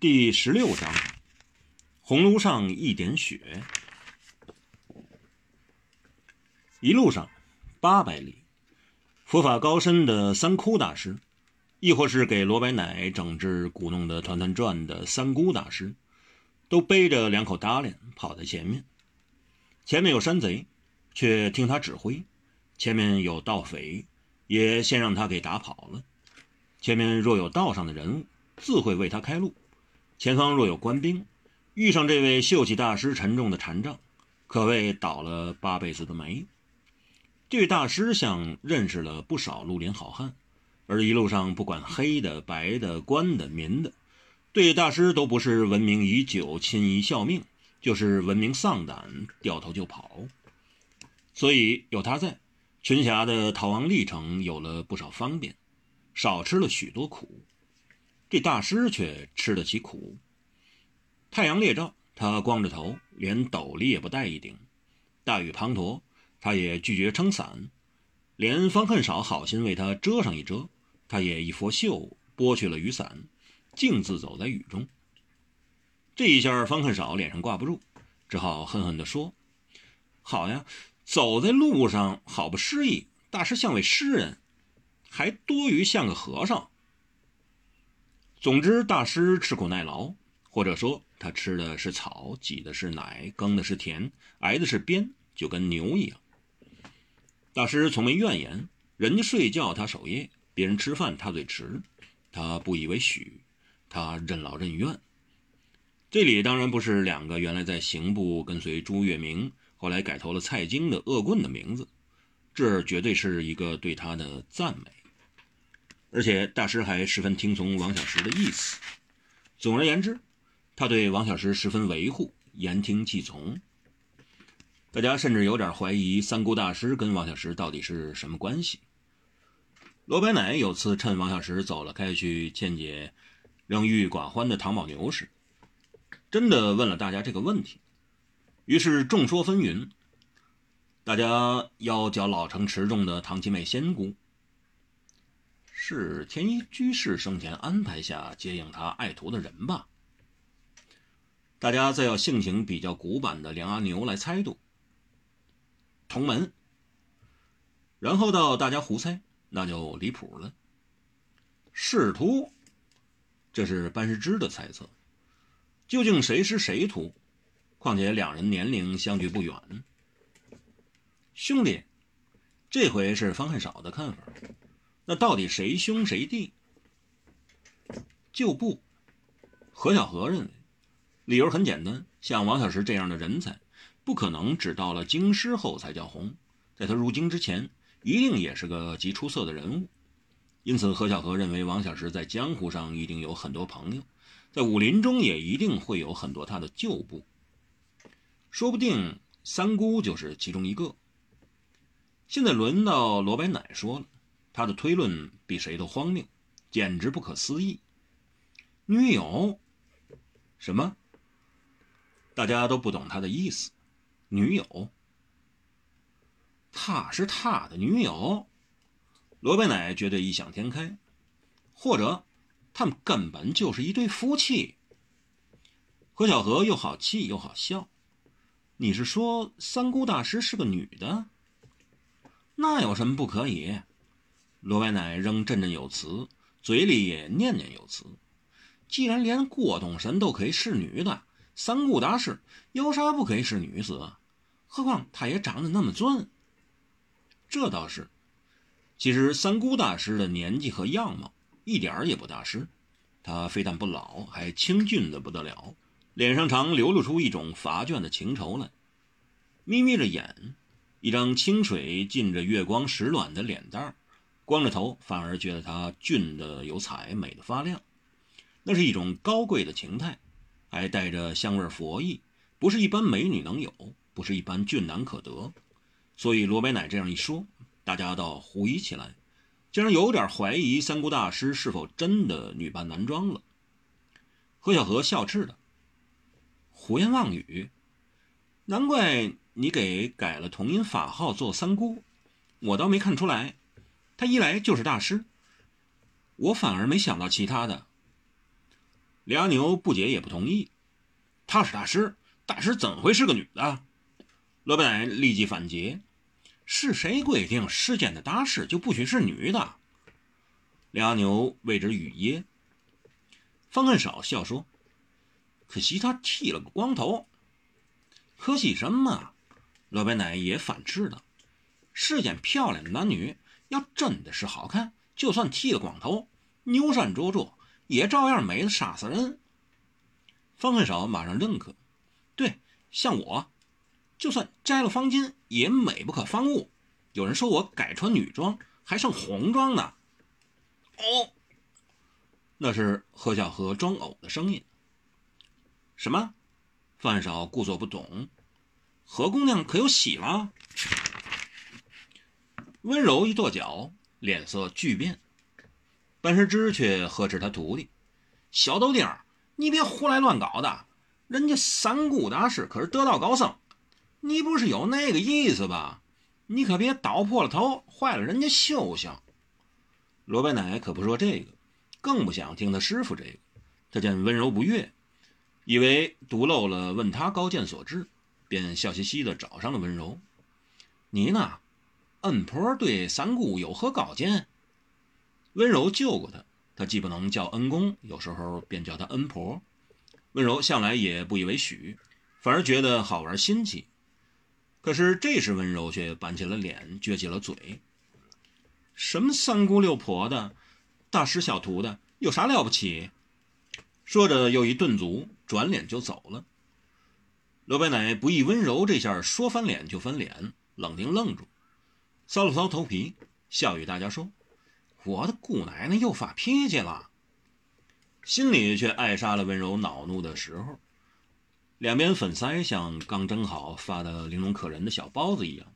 第十六章：红炉上一点雪。一路上八百里，佛法高深的三窟大师，亦或是给罗白奶整治鼓弄得团团转的三姑大师，都背着两口搭裢跑在前面。前面有山贼，却听他指挥；前面有盗匪，也先让他给打跑了。前面若有道上的人物，自会为他开路；前方若有官兵，遇上这位秀气大师沉重的禅杖，可谓倒了八辈子的霉。这位大师像认识了不少绿林好汉，而一路上不管黑的、白的、官的、民的，对大师都不是闻名已久、亲昵效命，就是闻名丧胆、掉头就跑。所以有他在，群侠的逃亡历程有了不少方便，少吃了许多苦。这大师却吃得起苦。太阳烈照，他光着头，连斗笠也不带一顶；大雨滂沱。他也拒绝撑伞，连方恨少好心为他遮上一遮，他也一拂袖拨去了雨伞，径自走在雨中。这一下，方恨少脸上挂不住，只好恨恨地说：“好呀，走在路上好不诗意。大师像位诗人，还多余像个和尚。总之，大师吃苦耐劳，或者说他吃的是草，挤的是奶，耕的是田，挨的是鞭，就跟牛一样。”大师从没怨言，人家睡觉他守夜，别人吃饭他最迟，他不以为许，他任劳任怨。这里当然不是两个原来在刑部跟随朱月明，后来改投了蔡京的恶棍的名字，这绝对是一个对他的赞美。而且大师还十分听从王小石的意思。总而言之，他对王小石十分维护，言听计从。大家甚至有点怀疑三姑大师跟王小石到底是什么关系。罗白奶有次趁王小石走了开去见解仍郁郁寡欢的唐宝牛时，真的问了大家这个问题。于是众说纷纭。大家要叫老成持重的唐七妹仙姑，是天一居士生前安排下接应他爱徒的人吧？大家再要性情比较古板的梁阿牛来猜度。同门，然后到大家胡猜，那就离谱了。师徒，这是班师之的猜测。究竟谁师谁徒？况且两人年龄相距不远。兄弟，这回是方恨少的看法。那到底谁兄谁弟？就不，何小何认为，理由很简单，像王小石这样的人才。不可能只到了京师后才叫红，在他入京之前，一定也是个极出色的人物。因此，何小何认为王小石在江湖上一定有很多朋友，在武林中也一定会有很多他的旧部，说不定三姑就是其中一个。现在轮到罗白奶说了，他的推论比谁都荒谬，简直不可思议。女友？什么？大家都不懂他的意思。女友，他是他的女友，罗贝奶觉得异想天开，或者他们根本就是一对夫妻。何小荷又好气又好笑，你是说三姑大师是个女的？那有什么不可以？罗白奶仍振振有词，嘴里也念念有词。既然连郭东神都可以是女的，三姑大师有啥不可以是女子？何况她也长得那么俊。这倒是。其实三姑大师的年纪和样貌一点也不大师，他非但不老，还清俊的不得了，脸上常流露出一种乏倦的情愁来，眯眯着眼，一张清水浸着月光石卵的脸蛋儿，光着头反而觉得她俊的有彩，美的发亮。那是一种高贵的情态，还带着香味佛意，不是一般美女能有。不是一般俊男可得，所以罗白奶这样一说，大家倒狐疑起来，竟然有点怀疑三姑大师是否真的女扮男装了。何小荷笑斥道：“胡言妄语！难怪你给改了同音法号做三姑，我倒没看出来。他一来就是大师，我反而没想到其他的。”李阿牛不解也不同意。他是大师，大师怎会是个女的？罗白奶立即反诘：“是谁规定世间的大师就不许是女的？”李阿牛为之语噎。方恨少笑说：“可惜他剃了个光头。”可惜什么？罗白奶也反斥道：“世间漂亮的男女，要真的是好看，就算剃了光头，牛山灼灼，也照样美的杀死人。”方恨少马上认可：“对，像我，就算摘了方巾，也美不可方物。有人说我改穿女装，还剩红装呢。”哦，那是何小荷装偶的声音。什么？范少故作不懂，何姑娘可有喜了？温柔一跺脚，脸色巨变。半世之却呵斥他徒弟：“小豆丁，你别胡来乱搞的！人家三姑大师可是得道高僧，你不是有那个意思吧？你可别捣破了头，坏了人家修行。”罗白奶可不说这个，更不想听他师傅这个。他见温柔不悦。以为读漏了，问他高见所致，便笑嘻嘻地找上了温柔。你呢，恩婆对三姑有何高见？温柔救过他，他既不能叫恩公，有时候便叫他恩婆。温柔向来也不以为许，反而觉得好玩新奇。可是这时温柔却板起了脸，撅起了嘴。什么三姑六婆的，大师小徒的，有啥了不起？说着又一顿足。转脸就走了。刘白奶不意温柔这下说翻脸就翻脸，冷丁愣住，搔了搔头皮，笑语大家说：“我的姑奶奶又发脾气了。”心里却爱杀了温柔恼怒的时候。两边粉腮像刚蒸好发的玲珑可人的小包子一样，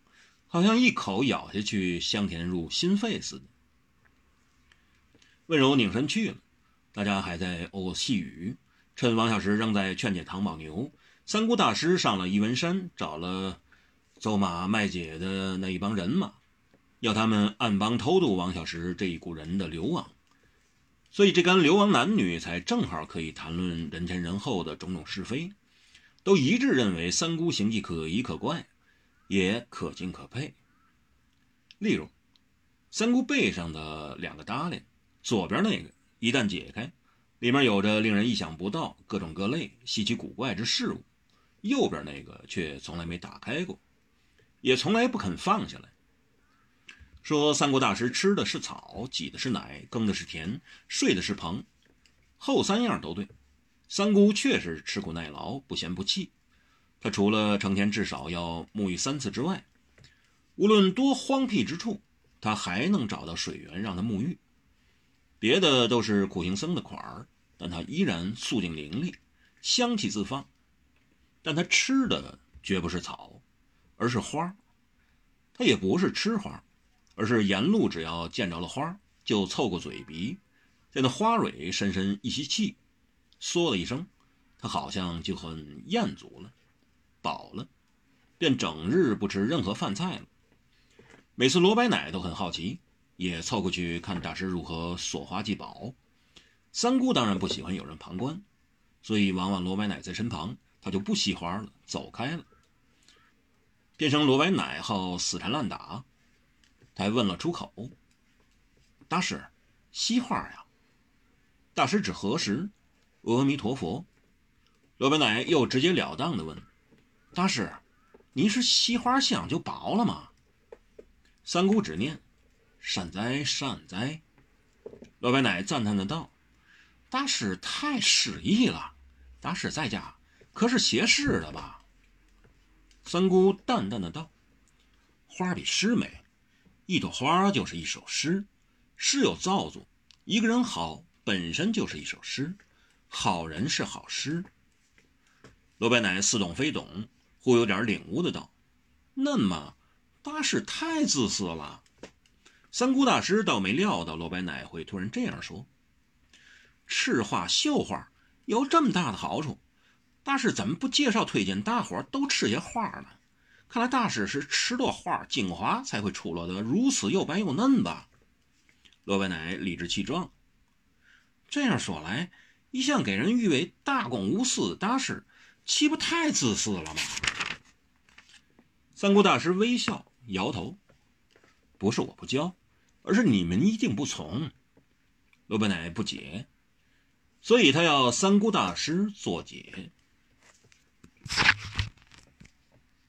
好像一口咬下去香甜入心肺似的。温柔拧身去了，大家还在哦细语。趁王小石仍在劝解唐宝牛，三姑大师上了一文山，找了走马卖姐的那一帮人马，要他们暗帮偷渡王小石这一股人的流亡。所以这干流亡男女才正好可以谈论人前人后的种种是非，都一致认为三姑行迹可疑可怪，也可敬可佩。例如，三姑背上的两个搭链，左边那个一旦解开。里面有着令人意想不到、各种各类稀奇古怪之事物，右边那个却从来没打开过，也从来不肯放下来。说三国大师吃的是草，挤的是奶，耕的是田，睡的是棚，后三样都对。三姑确实吃苦耐劳，不嫌不弃。他除了成天至少要沐浴三次之外，无论多荒僻之处，他还能找到水源让他沐浴。别的都是苦行僧的款儿。但他依然素净伶俐，香气自放。但他吃的绝不是草，而是花。他也不是吃花，而是沿路只要见着了花，就凑过嘴鼻，在那花蕊深深一吸气，嗦了一声，他好像就很厌足了，饱了，便整日不吃任何饭菜了。每次罗白奶都很好奇，也凑过去看大师如何锁花祭宝。三姑当然不喜欢有人旁观，所以往往罗白奶在身旁，他就不吸花了，走开了。变成罗白奶后死缠烂打，他还问了出口：“大师，西花呀？”大师指何时？阿弥陀佛。罗白奶又直截了当的问：“大师，你是西花香就饱了吗？”三姑只念：“善哉善哉。”罗白奶赞叹的道。大师太诗意了，大师在家可是写诗的吧？三姑淡淡的道：“花比诗美，一朵花就是一首诗。诗有造作，一个人好本身就是一首诗，好人是好诗。”罗白奶似懂非懂，忽有点领悟的道：“那么，大师太自私了。”三姑大师倒没料到罗白奶会突然这样说。吃花绣花有这么大的好处，大师怎么不介绍推荐大伙都吃些花呢？看来大师是吃多花精华才会出落得如此又白又嫩吧？罗白奶理直气壮。这样说来，一向给人誉为大公无私的大师，岂不太自私了吗？三姑大师微笑摇头：“不是我不教，而是你们一定不从。”罗白奶不解，所以他要三姑大师做解。